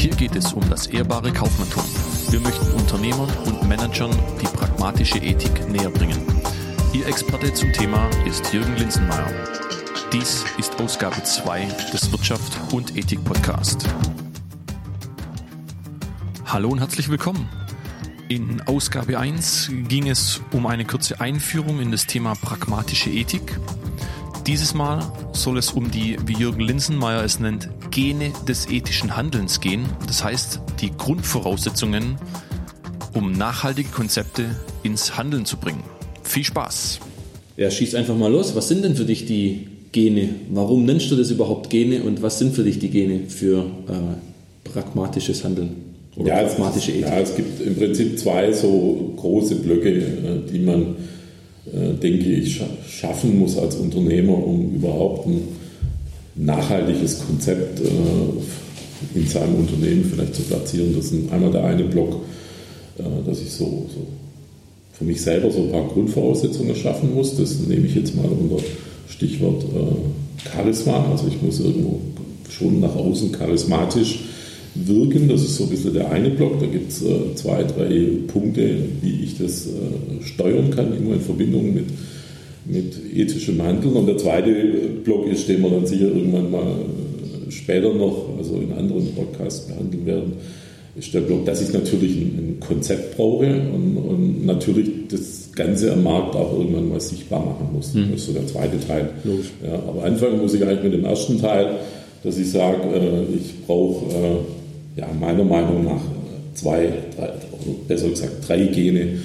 Hier geht es um das ehrbare Kaufmanntum. Wir möchten Unternehmern und Managern die pragmatische Ethik näher bringen. Ihr Experte zum Thema ist Jürgen Linsenmeier. Dies ist Ausgabe 2 des Wirtschaft und Ethik Podcast. Hallo und herzlich willkommen. In Ausgabe 1 ging es um eine kurze Einführung in das Thema pragmatische Ethik. Dieses Mal soll es um die, wie Jürgen Linsenmeier es nennt, Gene des ethischen Handelns gehen. Das heißt, die Grundvoraussetzungen, um nachhaltige Konzepte ins Handeln zu bringen. Viel Spaß! Ja, schieß einfach mal los. Was sind denn für dich die Gene? Warum nennst du das überhaupt Gene und was sind für dich die Gene für äh, pragmatisches Handeln? Oder ja, pragmatische Ethik? Ja, es gibt im Prinzip zwei so große Blöcke, äh, die man denke ich, schaffen muss als Unternehmer, um überhaupt ein nachhaltiges Konzept äh, in seinem Unternehmen vielleicht zu platzieren. Das ist einmal der eine Block, äh, dass ich so, so für mich selber so ein paar Grundvoraussetzungen schaffen muss. Das nehme ich jetzt mal unter Stichwort Charisma. Also ich muss irgendwo schon nach außen charismatisch wirken. Das ist so ein bisschen der eine Block. Da gibt es äh, zwei, drei Punkte, wie ich das äh, steuern kann, immer in Verbindung mit, mit ethischem Handeln. Und der zweite Block ist, den wir dann sicher irgendwann mal äh, später noch, also in anderen Podcasts behandeln werden, ist der Block, dass ich natürlich ein, ein Konzept brauche und, und, natürlich das Ganze am Markt auch irgendwann mal sichtbar machen muss. Mhm. Das ist so der zweite Teil. Ja, aber anfangen muss ich eigentlich mit dem ersten Teil, dass ich sage, äh, ich brauche ja, meiner Meinung nach zwei, drei, oder besser gesagt drei Gene,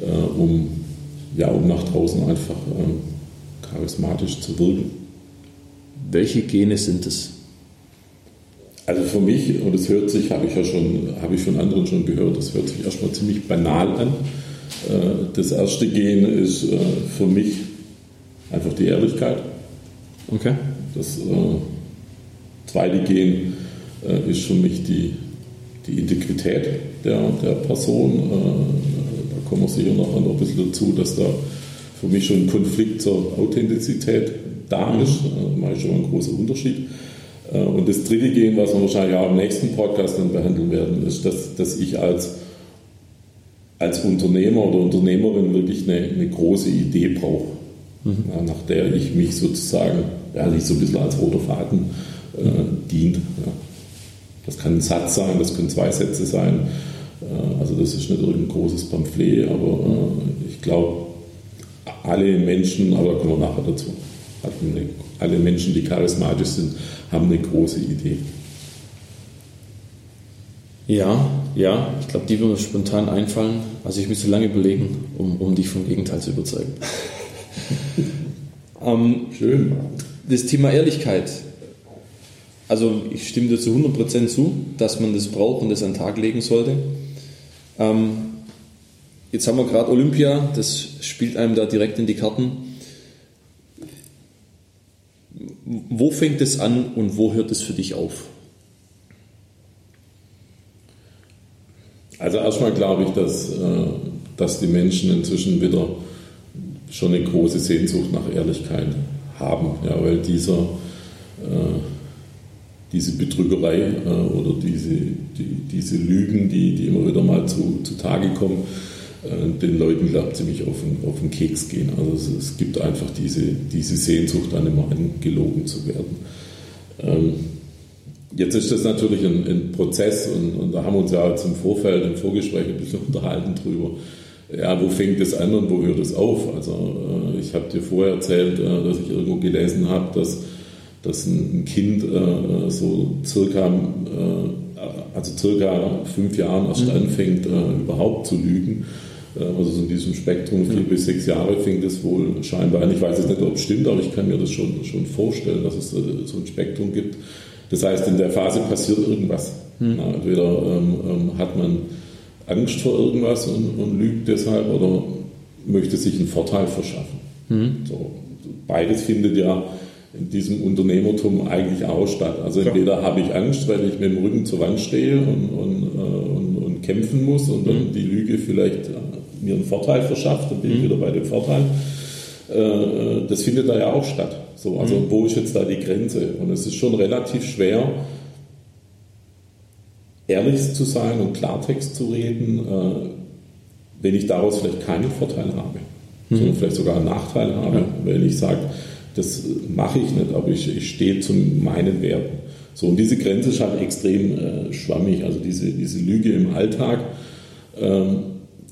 äh, um, ja, um nach draußen einfach äh, charismatisch zu wirken. Welche Gene sind es? Also für mich, und das hört sich, habe ich ja schon, habe ich von anderen schon gehört, das hört sich erstmal ziemlich banal an. Äh, das erste Gen ist äh, für mich einfach die Ehrlichkeit. Okay. Das äh, zweite Gen äh, ist für mich die, die Integrität der, der Person. Äh, da kommen wir sicher noch ein bisschen dazu, dass da für mich schon ein Konflikt zur Authentizität da mhm. ist. Das mache ich schon ein großer Unterschied. Äh, und das dritte Gehen, was wir wahrscheinlich auch im nächsten Podcast dann behandeln werden, ist, dass, dass ich als, als Unternehmer oder Unternehmerin wirklich eine, eine große Idee brauche, mhm. ja, nach der ich mich sozusagen, ja, nicht so ein bisschen als roter Faden äh, dient. Ja. Das kann ein Satz sein, das können zwei Sätze sein. Äh, also das ist nicht irgendein großes Pamphlet, aber äh, ich glaube, alle Menschen, aber da kommen wir nachher dazu, alle Menschen, die charismatisch sind, haben eine große Idee. Ja, ja, ich glaube, die würde mir spontan einfallen. Also ich müsste lange überlegen, um, um dich vom Gegenteil zu überzeugen. ähm, Schön. Das Thema Ehrlichkeit also ich stimme dir zu 100% zu, dass man das braucht und das an den Tag legen sollte. Ähm, jetzt haben wir gerade Olympia, das spielt einem da direkt in die Karten. Wo fängt es an und wo hört es für dich auf? Also erstmal glaube ich, dass, äh, dass die Menschen inzwischen wieder schon eine große Sehnsucht nach Ehrlichkeit haben, ja, weil dieser äh, diese Betrügerei äh, oder diese, die, diese Lügen, die, die immer wieder mal zu, zu Tage kommen, äh, den Leuten, glaube ziemlich auf den, auf den Keks gehen. Also es, es, gibt einfach diese, diese Sehnsucht, dann immer angelogen zu werden. Ähm, jetzt ist das natürlich ein, ein Prozess und, und, da haben wir uns ja jetzt im Vorfeld, im Vorgespräch ein bisschen unterhalten drüber. Ja, wo fängt das an und wo hört es auf? Also äh, ich habe dir vorher erzählt, äh, dass ich irgendwo gelesen habe, dass dass ein Kind äh, so circa, äh, also circa fünf Jahren erst mhm. anfängt, äh, überhaupt zu lügen. Äh, also so in diesem Spektrum vier mhm. bis sechs Jahre fängt es wohl scheinbar an. Ich weiß jetzt nicht, ob es stimmt, aber ich kann mir das schon, schon vorstellen, dass es äh, so ein Spektrum gibt, Das heißt, in der Phase passiert irgendwas. Mhm. Na, entweder ähm, ähm, hat man Angst vor irgendwas und, und, lügt deshalb oder möchte sich einen Vorteil verschaffen. Mhm. So, beides findet ja in diesem Unternehmertum eigentlich auch statt. Also entweder habe ich Angst, weil ich mit dem Rücken zur Wand stehe und, und, äh, und, und kämpfen muss und dann mhm. die Lüge vielleicht äh, mir einen Vorteil verschafft, dann bin ich mhm. wieder bei dem Vorteil. Äh, das findet da ja auch statt. So, also mhm. wo ist jetzt da die Grenze? Und es ist schon relativ schwer, ehrlich zu sein und Klartext zu reden, wenn ich daraus vielleicht keinen Vorteil habe, mhm. sondern vielleicht sogar einen Nachteil habe, ja. wenn ich sage, das mache ich nicht, aber ich, ich stehe zu meinen Werten. So, und diese Grenze ist halt extrem äh, schwammig. Also diese, diese Lüge im Alltag, ähm,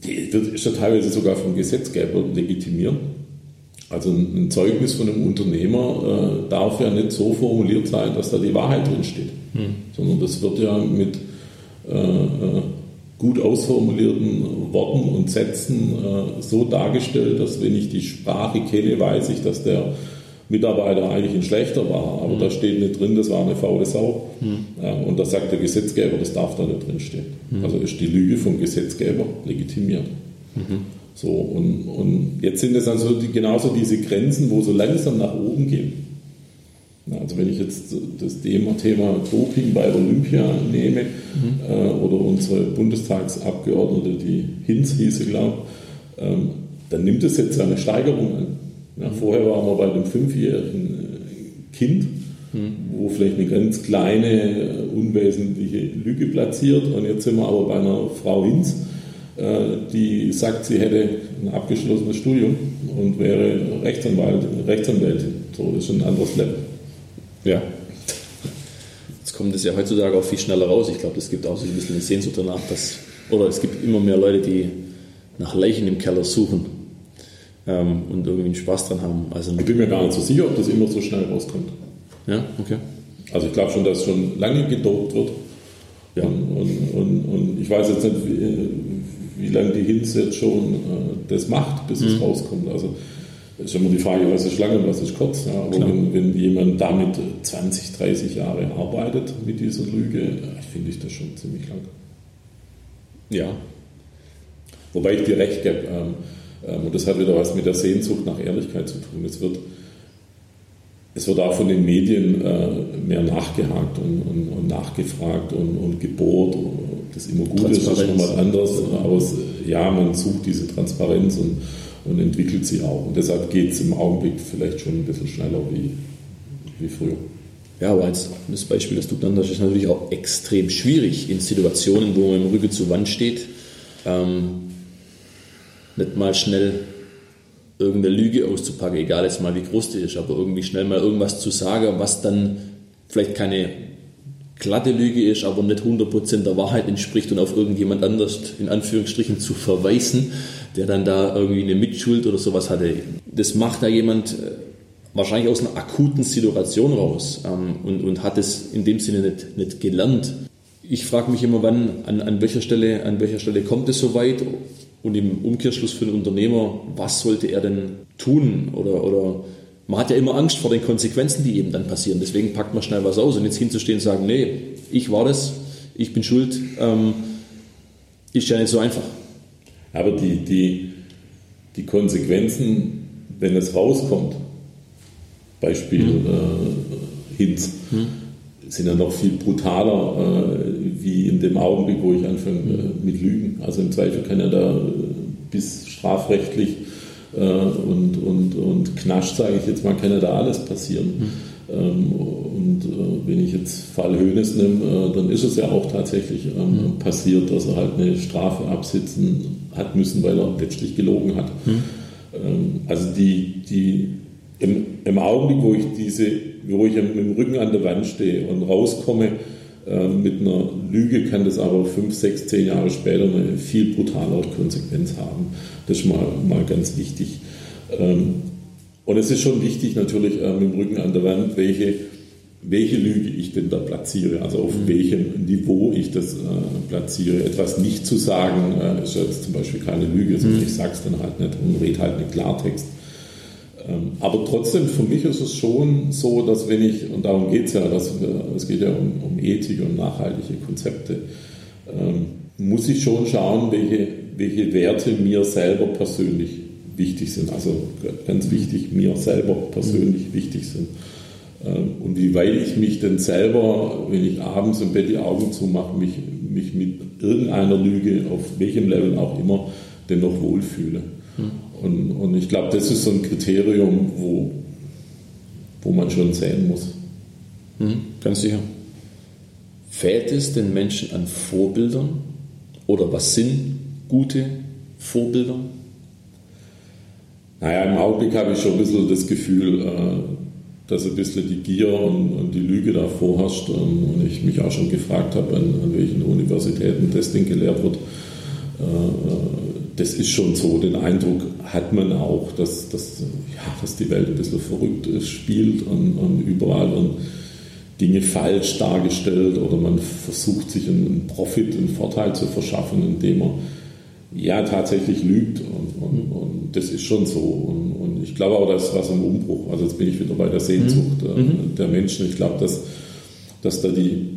die wird, ist ja teilweise sogar vom Gesetzgeber legitimiert. Also ein Zeugnis von einem Unternehmer äh, darf ja nicht so formuliert sein, dass da die Wahrheit drin steht, hm. sondern das wird ja mit äh, äh gut ausformulierten Worten und Sätzen äh, so dargestellt, dass wenn ich die Sprache kenne, weiß ich, dass der Mitarbeiter eigentlich ein schlechter war, aber mhm. da steht nicht drin, das war eine faule Sau. Mhm. Ja, und da sagt der Gesetzgeber, das darf da nicht drinstehen. Mhm. Also ist die Lüge vom Gesetzgeber legitimiert. Mhm. So, und, und jetzt sind es also die, genauso diese Grenzen, wo so langsam nach oben gehen. Also wenn ich jetzt das Thema, Thema Doping bei Olympia nehme mhm. äh, oder unsere Bundestagsabgeordnete, die Hinz hieße, glaube ich, ähm, dann nimmt es jetzt eine Steigerung an. Ja, vorher waren wir bei einem fünfjährigen äh, Kind, mhm. wo vielleicht eine ganz kleine, äh, unwesentliche Lüge platziert. Und jetzt sind wir aber bei einer Frau Hinz, äh, die sagt, sie hätte ein abgeschlossenes Studium und wäre Rechtsanwalt, Rechtsanwältin. So, das ist ein anderes Level. Ja. Jetzt kommt es ja heutzutage auch viel schneller raus. Ich glaube, es gibt auch so ein bisschen eine Sehnsucht danach, dass, oder es gibt immer mehr Leute, die nach Leichen im Keller suchen ähm, und irgendwie einen Spaß dran haben. Also ich bin mir gar nicht so sicher, ob das immer so schnell rauskommt. Ja, okay. Also ich glaube schon, dass schon lange gedopt wird. Ja. Und, und, und, und, ich weiß jetzt nicht, wie, wie lange die Hinz jetzt schon äh, das macht, bis mhm. es rauskommt. Also ist immer die Frage, was ist lang und was ist kurz. Ja, aber wenn, wenn, jemand damit 20, 30 Jahre arbeitet mit dieser Lüge, finde ich das schon ziemlich lang. Ja. Wobei ich dir recht gebe, ähm, ähm, und das hat wieder was mit der Sehnsucht nach Ehrlichkeit zu tun. Es wird, es wird auch von den Medien äh, mehr nachgehakt und, und, und nachgefragt und, und, gebohrt. Das immer gut ist, ist nochmal anders. Aber es, ja, man sucht diese Transparenz und, und entwickelt sie auch. Und deshalb geht es im Augenblick vielleicht schon ein bisschen schneller wie, wie früher. Ja, aber eins, das Beispiel, das du dann hast, ist natürlich auch extrem schwierig in Situationen, wo man im Rücken zur Wand steht. Ähm, nicht mal schnell irgendeine Lüge auszupacken, egal jetzt mal wie groß die ist, aber irgendwie schnell mal irgendwas zu sagen, was dann vielleicht keine glatte Lüge ist, aber nicht 100% der Wahrheit entspricht und auf irgendjemand anders in Anführungsstrichen zu verweisen, der dann da irgendwie eine Mitschuld oder sowas hatte. Das macht da jemand äh, wahrscheinlich aus einer akuten Situation raus ähm, und, und hat es in dem Sinne nicht, nicht gelernt. Ich frage mich immer, wann, an, an, welcher Stelle, an welcher Stelle kommt es so weit und im Umkehrschluss für den Unternehmer, was sollte er denn tun? Oder, oder man hat ja immer Angst vor den Konsequenzen, die eben dann passieren. Deswegen packt man schnell was aus. Und jetzt hinzustehen und sagen, nee, ich war das, ich bin schuld, ähm, ist ja nicht so einfach. Aber die, die, die Konsequenzen, wenn es rauskommt, Beispiel hm. äh, Hinz, hm. Sind ja noch viel brutaler, äh, wie in dem Augenblick, wo ich anfange äh, mit Lügen. Also im Zweifel kann ja da äh, bis strafrechtlich äh, und, und, und Knasch, sage ich jetzt mal, kann ja da alles passieren. Mhm. Ähm, und äh, wenn ich jetzt Fall Hönes nehme, äh, dann ist es ja auch tatsächlich ähm, mhm. passiert, dass er halt eine Strafe absitzen hat müssen, weil er letztlich gelogen hat. Mhm. Ähm, also die, die im, im Augenblick, wo ich diese, wo ich mit dem Rücken an der Wand stehe und rauskomme, ähm, mit einer Lüge kann das aber fünf, sechs, zehn Jahre später eine viel brutalere Konsequenz haben. Das ist mal, mal ganz wichtig. Ähm, und es ist schon wichtig natürlich mit dem Rücken an der Wand, welche, welche Lüge ich denn da platziere, also auf mhm. welchem Niveau ich das äh, platziere. Etwas nicht zu sagen, äh, ist jetzt zum Beispiel keine Lüge, also mhm. ich sage es dann halt nicht und rede halt mit Klartext. Ähm, aber trotzdem, für mich ist es schon so, dass wenn ich, und darum geht es ja, dass, es geht ja um, um Ethik und nachhaltige Konzepte, ähm, muss ich schon schauen, welche, welche Werte mir selber persönlich wichtig sind. Also ganz wichtig, mir selber persönlich mhm. wichtig sind. Ähm, und wie weit ich mich denn selber, wenn ich abends im Bett die Augen zumache, mich, mich mit irgendeiner Lüge, auf welchem Level auch immer, dennoch wohlfühle. Mhm. Und, und ich glaube, das ist so ein Kriterium, wo, wo man schon sehen muss. Mhm, ganz sicher. Fehlt es den Menschen an Vorbildern? Oder was sind gute Vorbilder? Naja, im Augenblick habe ich schon ein bisschen das Gefühl, äh, dass ein bisschen die Gier und, die Lüge da vorherrscht und ich mich auch schon gefragt habe, an, an welchen Universitäten das Ding gelehrt wird. Das ist schon so, den Eindruck hat man auch, dass, dass, ja, dass die Welt ein bisschen verrückt ist, spielt und, und überall werden Dinge falsch dargestellt oder man versucht sich einen Profit, einen Vorteil zu verschaffen, indem man ja tatsächlich lügt und, und, und das ist schon so und, und, ich glaube auch, da ist was im Umbruch. Also jetzt bin ich wieder bei der Sehnsucht mhm. mhm. der Menschen. Ich glaube, dass, dass da die,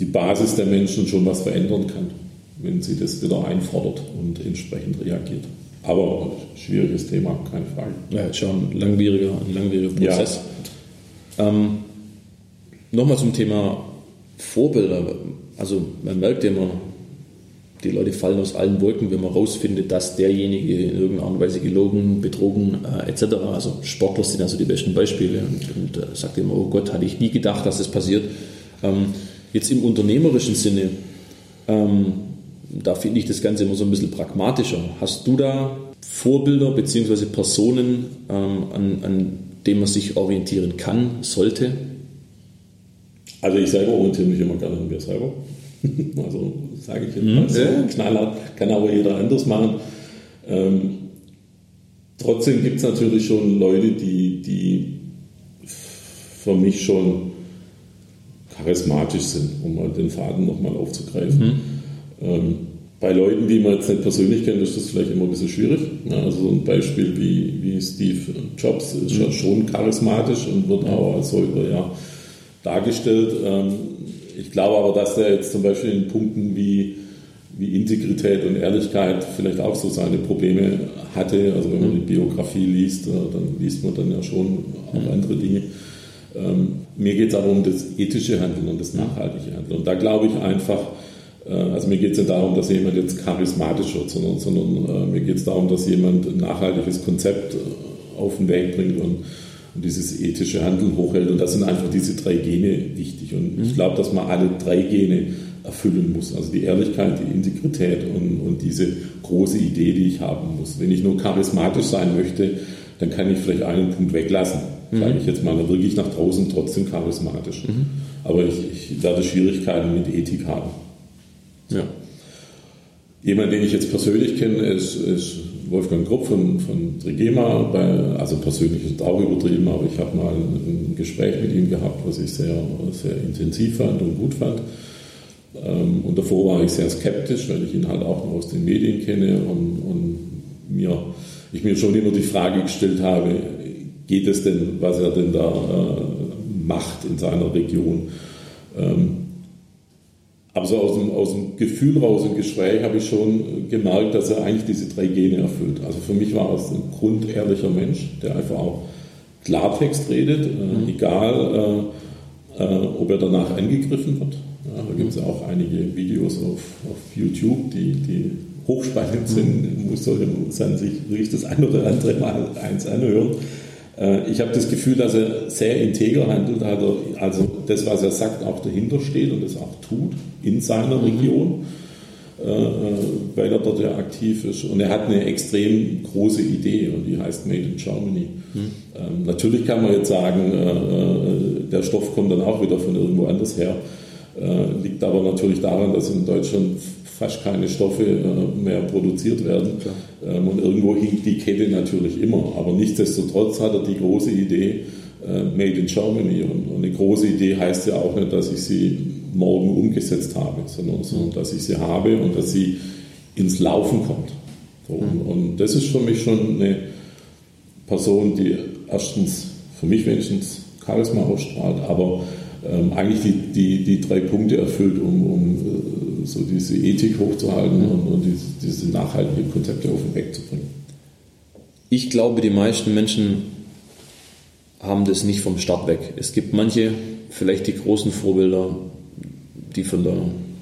die Basis der Menschen schon was verändern kann, wenn sie das wieder einfordert und entsprechend reagiert. Aber schwieriges Thema, keine Frage. Ja, ist schon ein langwieriger, ein langwieriger Prozess. Ja. Ähm, Nochmal zum Thema Vorbilder. Also man merkt immer, die Leute fallen aus allen Wolken, wenn man rausfindet, dass derjenige in irgendeiner Art und Weise gelogen, betrogen äh, etc. Also Sportler sind also die besten Beispiele und, und äh, sagt immer, oh Gott, hatte ich nie gedacht, dass das passiert. Ähm, jetzt im unternehmerischen Sinne, ähm, da finde ich das Ganze immer so ein bisschen pragmatischer. Hast du da Vorbilder bzw. Personen, ähm, an, an denen man sich orientieren kann, sollte? Also ich selber orientiere mich immer gerne an mir selber. Also sage ich jetzt mal so mhm. knallhart, kann aber jeder anders machen. Ähm, trotzdem gibt es natürlich schon Leute, die, die für mich schon charismatisch sind, um mal den Faden nochmal aufzugreifen. Mhm. Ähm, bei Leuten, die man jetzt nicht persönlich kennt, ist das vielleicht immer ein bisschen schwierig. Ja, also so ein Beispiel wie, wie Steve Jobs ist mhm. ja schon charismatisch und wird auch als solcher ja, dargestellt. Ähm, ich glaube aber, dass der jetzt zum Beispiel in Punkten wie, wie Integrität und Ehrlichkeit vielleicht auch so seine Probleme hatte. Also wenn man die Biografie liest, äh, dann liest man dann ja schon auch andere Dinge. Ähm, mir geht es aber um das ethische Handeln und das nachhaltige Handeln. Und da glaube ich einfach, also mir geht es nicht darum, dass jemand jetzt charismatisch wird, sondern, sondern äh, mir geht es darum, dass jemand ein nachhaltiges Konzept auf den Weg bringt und und dieses ethische Handeln hochhält. Und da sind einfach diese drei Gene wichtig. Und ich mhm. glaube, dass man alle drei Gene erfüllen muss. Also die Ehrlichkeit, die Integrität und, und diese große Idee, die ich haben muss. Wenn ich nur charismatisch sein möchte, dann kann ich vielleicht einen Punkt weglassen. Mhm. Sage ich jetzt mal, dann wirklich nach draußen trotzdem charismatisch. Mhm. Aber ich, ich werde Schwierigkeiten mit Ethik haben. Ja. Jemand, den ich jetzt persönlich kenne, ist, ist Wolfgang Krupp von, von Trigema, bei, also persönlich ist auch übertrieben, aber ich habe mal ein, Gespräch mit ihm gehabt, was ich sehr, sehr intensiv fand und gut fand. Ähm, und davor war ich sehr skeptisch, weil ich ihn halt auch noch aus den Medien kenne und, und mir, ich mir schon immer die Frage gestellt habe, geht es denn, was er denn da äh, macht in seiner Region? Ähm, aber so aus dem, aus dem Gefühl raus im Gespräch habe ich schon gemerkt, dass er eigentlich diese drei Gene erfüllt. Also für mich war es ein grundehrlicher Mensch, der einfach auch Klartext redet, äh, mhm. egal äh, äh, ob er danach angegriffen wird. Ja, da gibt es ja auch einige Videos auf, auf YouTube, die, die hochspannend sind, muss sollte man sich wirklich das ein oder andere Mal eins anhören. Äh, ich habe das Gefühl, dass er sehr integer handelt, also das, was er sagt, auch dahinter steht und das auch tut in seiner mhm. Region, äh, äh, weil er dort ja aktiv ist. Und er hat eine extrem große Idee und die heißt Made in Germany. Mhm. Ähm, natürlich kann man jetzt sagen, der Stoff kommt dann auch wieder von irgendwo anders her. Liegt aber natürlich daran, dass in Deutschland fast keine Stoffe äh, mehr produziert werden. Klar. Ähm, und irgendwo hinkt die Kette natürlich immer. Aber nichtsdestotrotz hat er die große Idee, äh, Made in Germany. Und eine große Idee heißt ja auch nicht, dass ich sie morgen umgesetzt habe, sondern, sondern dass ich sie habe und dass sie ins Laufen kommt. So, und, mhm. und, das ist für mich schon eine, Person, die erstens für mich wenigstens Charisma ausstrahlt, aber ähm, eigentlich die, die, die drei Punkte erfüllt, um, um äh, so diese Ethik hochzuhalten mhm. und, und diese, diese nachhaltigen Konzepte auf den Weg zu bringen. Ich glaube, die meisten Menschen haben das nicht vom Start weg. Es gibt manche, vielleicht die großen Vorbilder, die von, der,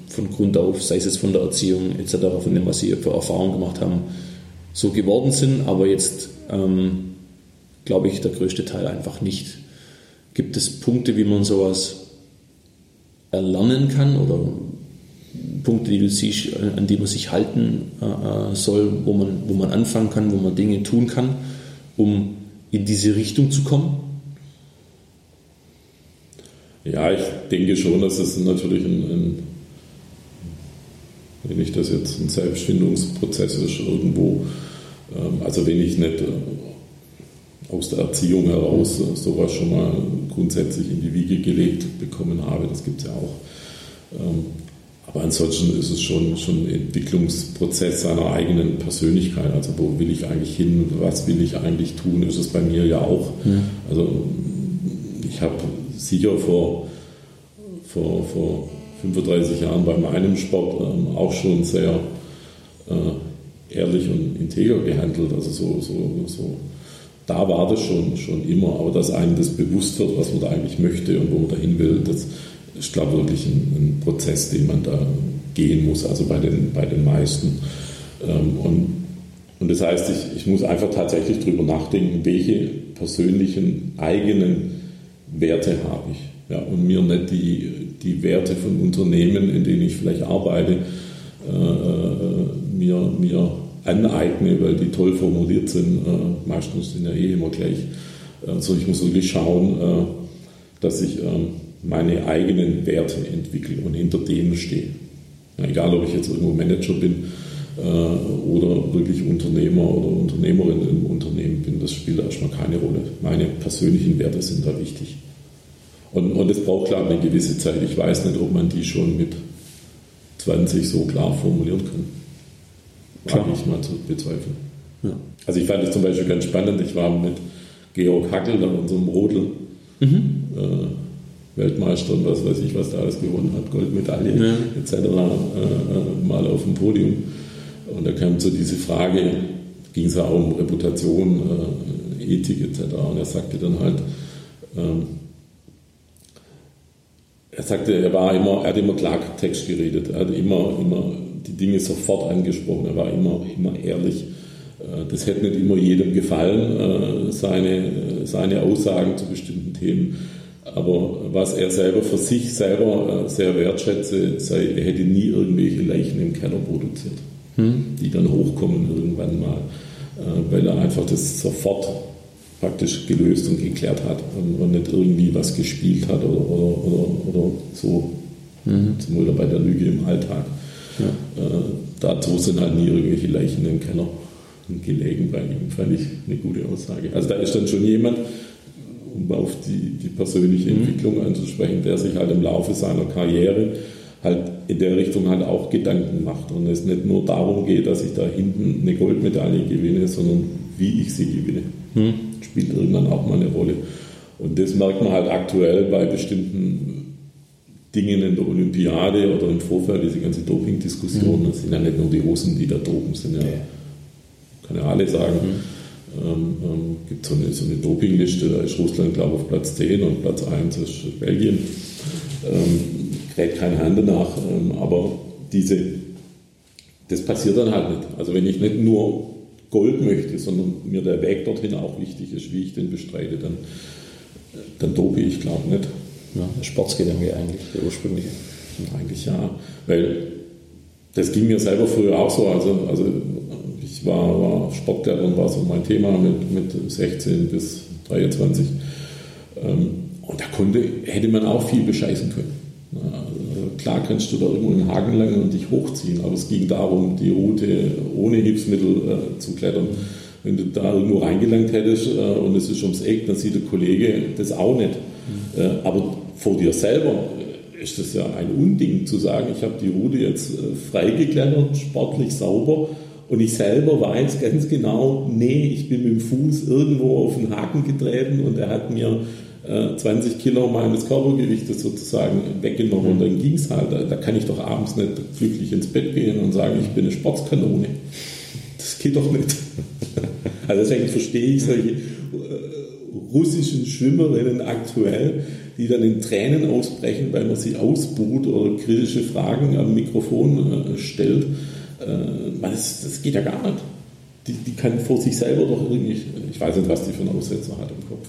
von Grund auf, sei es von der Erziehung etc., von dem, was sie für Erfahrungen gemacht haben, so geworden sind, aber jetzt ähm, glaube ich, der größte Teil einfach nicht. Gibt es Punkte, wie man sowas erlernen kann oder Punkte, die du siehst, an die man sich halten äh, soll, wo man, wo man anfangen kann, wo man Dinge tun kann, um in diese Richtung zu kommen? Ja, ich denke schon, dass es natürlich ein, ein wenn ich das jetzt ein Selbstfindungsprozess ist irgendwo, ähm, also wenn ich nicht äh, aus der Erziehung heraus sowas schon mal grundsätzlich in die Wiege gelegt bekommen habe, das gibt es ja auch. Ähm, aber ansonsten ist es schon, schon ein Entwicklungsprozess seiner eigenen Persönlichkeit. Also wo will ich eigentlich hin, was will ich eigentlich tun, ist es bei mir ja auch. Ja. Also ich habe sicher vor, vor, vor 35 Jahren bei meinem Sport ähm, auch schon sehr äh, ehrlich und integer gehandelt. Also so, so, so, da war das schon, schon immer, aber dass einem das bewusst wird, was man da eigentlich möchte und wo man dahin will, das ist, glaube ich, wirklich ein, ein, Prozess, den man da gehen muss, also bei den, bei den meisten. Ähm, und, und das heißt, ich, ich muss einfach tatsächlich darüber nachdenken, welche persönlichen eigenen Werte habe ich. Ja, und mir nicht die, die Werte von Unternehmen, in denen ich vielleicht arbeite, äh, mir, mir aneigne, weil die toll formuliert sind. Äh, meistens sind ja eh immer gleich. Also ich muss wirklich schauen, äh, dass ich äh, meine eigenen Werte entwickle und hinter denen stehe. Ja, egal, ob ich jetzt irgendwo Manager bin äh, oder wirklich Unternehmer oder Unternehmerin im Unternehmen bin, das spielt erstmal keine Rolle. Meine persönlichen Werte sind da wichtig. Und, und es braucht, ich, eine gewisse Zeit. Ich weiß nicht, ob man die schon mit 20 so klar formulieren kann. Klar. ich mal zu bezweifeln. Ja. Also ich fand es zum Beispiel ganz spannend. Ich war mit Georg Hackel, dann unserem Rodel, mhm. äh, Weltmeister und was weiß ich, was da alles gewonnen hat, Goldmedaille ja. etc. Äh, äh, mal auf dem Podium. Und da kam so diese Frage, ging es ja auch um Reputation, äh, Ethik etc. Und er sagte dann halt, ähm, er sagte, er war immer, er hat immer Klartext geredet, er hat immer, immer die Dinge sofort angesprochen, er war immer, immer ehrlich. Äh, das hätte nicht immer jedem gefallen, äh, seine, seine Aussagen zu bestimmten Themen. Aber was er selber für sich selber äh, sehr wertschätze, sei, er hätte nie irgendwelche Leichen im Keller produziert, hm. die dann hochkommen irgendwann mal, weil er einfach das sofort praktisch gelöst und geklärt hat und, und nicht irgendwie was gespielt hat oder, oder, oder, oder so. Mhm. Zum Beispiel bei der Lüge im Alltag. Ja. Äh, dazu sind halt nie irgendwelche Leichen im Keller gelegen bei ihm, fand ich eine gute Aussage. Also da ist dann schon jemand, um auf die, die persönliche mhm. Entwicklung anzusprechen, der sich halt im Laufe seiner Karriere halt in der Richtung halt auch Gedanken macht und es nicht nur darum geht, dass ich da hinten eine Goldmedaille gewinne, sondern wie ich sie gewinne. Mhm spielt irgendwann auch mal eine Rolle. Und das merkt man halt aktuell bei bestimmten Dingen in der Olympiade oder im Vorfeld, diese ganze Doping-Diskussion. Mhm. Das sind ja nicht nur die Russen, die da dopen, sind ja, kann ja alle sagen. Mhm. Ähm, ähm, gibt so eine, so eine Dopingliste, da ist Russland, glaube ich, auf Platz 10 und Platz 1 ist Belgien. Ähm, kräht keine Hand danach, ähm, aber diese, das passiert dann halt nicht. Also wenn ich nicht nur Gold möchte, sondern mir der Weg dorthin auch wichtig ist, wie ich den bestreite, dann, dann dope ich, glaube nicht. Ja, der Sportsgedanke eigentlich, der ursprüngliche. Eigentlich ja, weil das ging mir selber früher auch so. Also, also ich war, war Sportlehrer und war so mein Thema mit, mit 16 bis 23. Ähm, und da konnte, hätte man auch viel bescheißen können. Klar kannst du da irgendwo einen Haken langen und dich hochziehen, aber es ging darum, die Route ohne Hilfsmittel äh, zu klettern. Wenn du da irgendwo reingelangt hättest äh, und es ist ums Eck, dann sieht der Kollege das auch nicht. Mhm. Äh, aber vor dir selber ist das ja ein Unding zu sagen, ich habe die Route jetzt äh, freigeklettert, sportlich sauber Und ich selber weiß ganz genau, nee, ich bin mit dem Fuß irgendwo auf den Haken getreten und er hat mir 20 äh, Kilo meines Körpergewichtes sozusagen weggenommen und dann ging es halt. Da, kann ich doch abends nicht glücklich ins Bett gehen und sagen, ich bin eine Sportskanone. Das geht doch nicht. Also deswegen verstehe ich solche russischen Schwimmerinnen aktuell, die dann in Tränen ausbrechen, weil man sie ausbuht oder kritische Fragen am Mikrofon äh, stellt. Das, das geht ja gar nicht. Die, die kann vor sich selber doch irgendwie, ich weiß nicht, was die für einen Aussetzer hat im Kopf.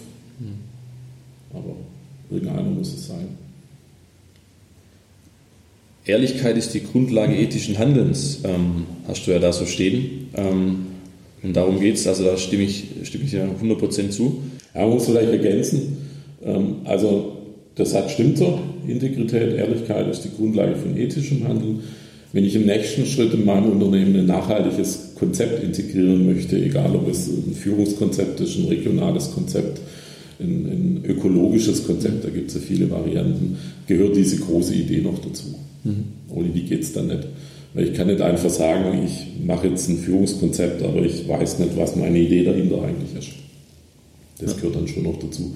Aber irgendeiner muss es sein. Ehrlichkeit ist die Grundlage ethischen Handelns, ähm, hast du ja da so stehen. Ähm, und darum geht es, also da stimme ich, stimme ich ja 100% zu. Ja, man muss vielleicht ergänzen, ähm, also der Satz stimmt so, Integrität, Ehrlichkeit ist die Grundlage von ethischem Handeln. Wenn ich im nächsten Schritt in meinem Unternehmen ein nachhaltiges Konzept integrieren möchte, egal ob es ein Führungskonzept ist, ein regionales Konzept, ein, ein ökologisches Konzept, da gibt es ja viele Varianten, gehört diese große Idee noch dazu. Mhm. Ohne die geht es dann nicht. Weil ich kann nicht einfach sagen, ich mache jetzt ein Führungskonzept, aber ich weiß nicht, was meine Idee dahinter eigentlich ist. Das ja. gehört dann schon noch dazu.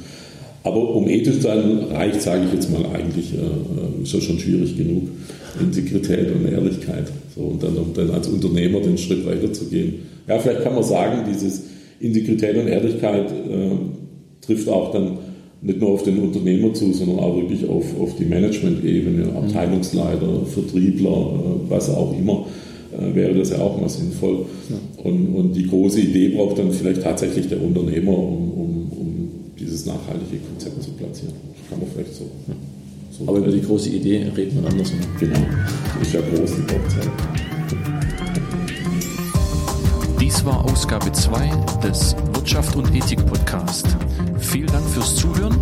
Aber um ethisch zu sein, reicht, sage ich jetzt mal, eigentlich äh, äh, ist ja schon schwierig genug. Integrität und Ehrlichkeit. So, und dann, um dann als Unternehmer den Schritt weiterzugehen. Ja, vielleicht kann man sagen, dieses Integrität und Ehrlichkeit äh, trifft auch dann nicht nur auf den Unternehmer zu, sondern auch wirklich auf, auf die Management-Ebene, mhm. Abteilungsleiter, Vertriebler, äh, was auch immer, wäre das ja auch mal sinnvoll. Und, und die große Idee braucht dann vielleicht tatsächlich der Unternehmer, um, um, um dieses nachhaltige Konzept zu platzieren. Das kann man vielleicht so. so Aber über die große Idee reden wir anders. Genau, ist ja groß die Hochzeit. Dies war Ausgabe 2 des Wirtschaft und Ethik Podcast. Vielen Dank fürs Zuhören.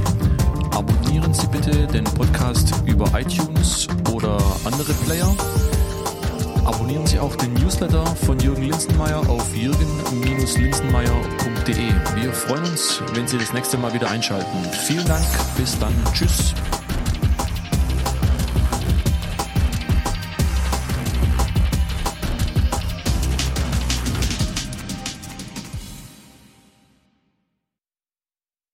Abonnieren Sie bitte den Podcast über iTunes oder andere Player. Abonnieren Sie auch den Newsletter von Jürgen Linsenmeier auf jürgen-linsenmeier.de. Wir freuen uns, wenn Sie das nächste Mal wieder einschalten. Vielen Dank, bis dann, tschüss.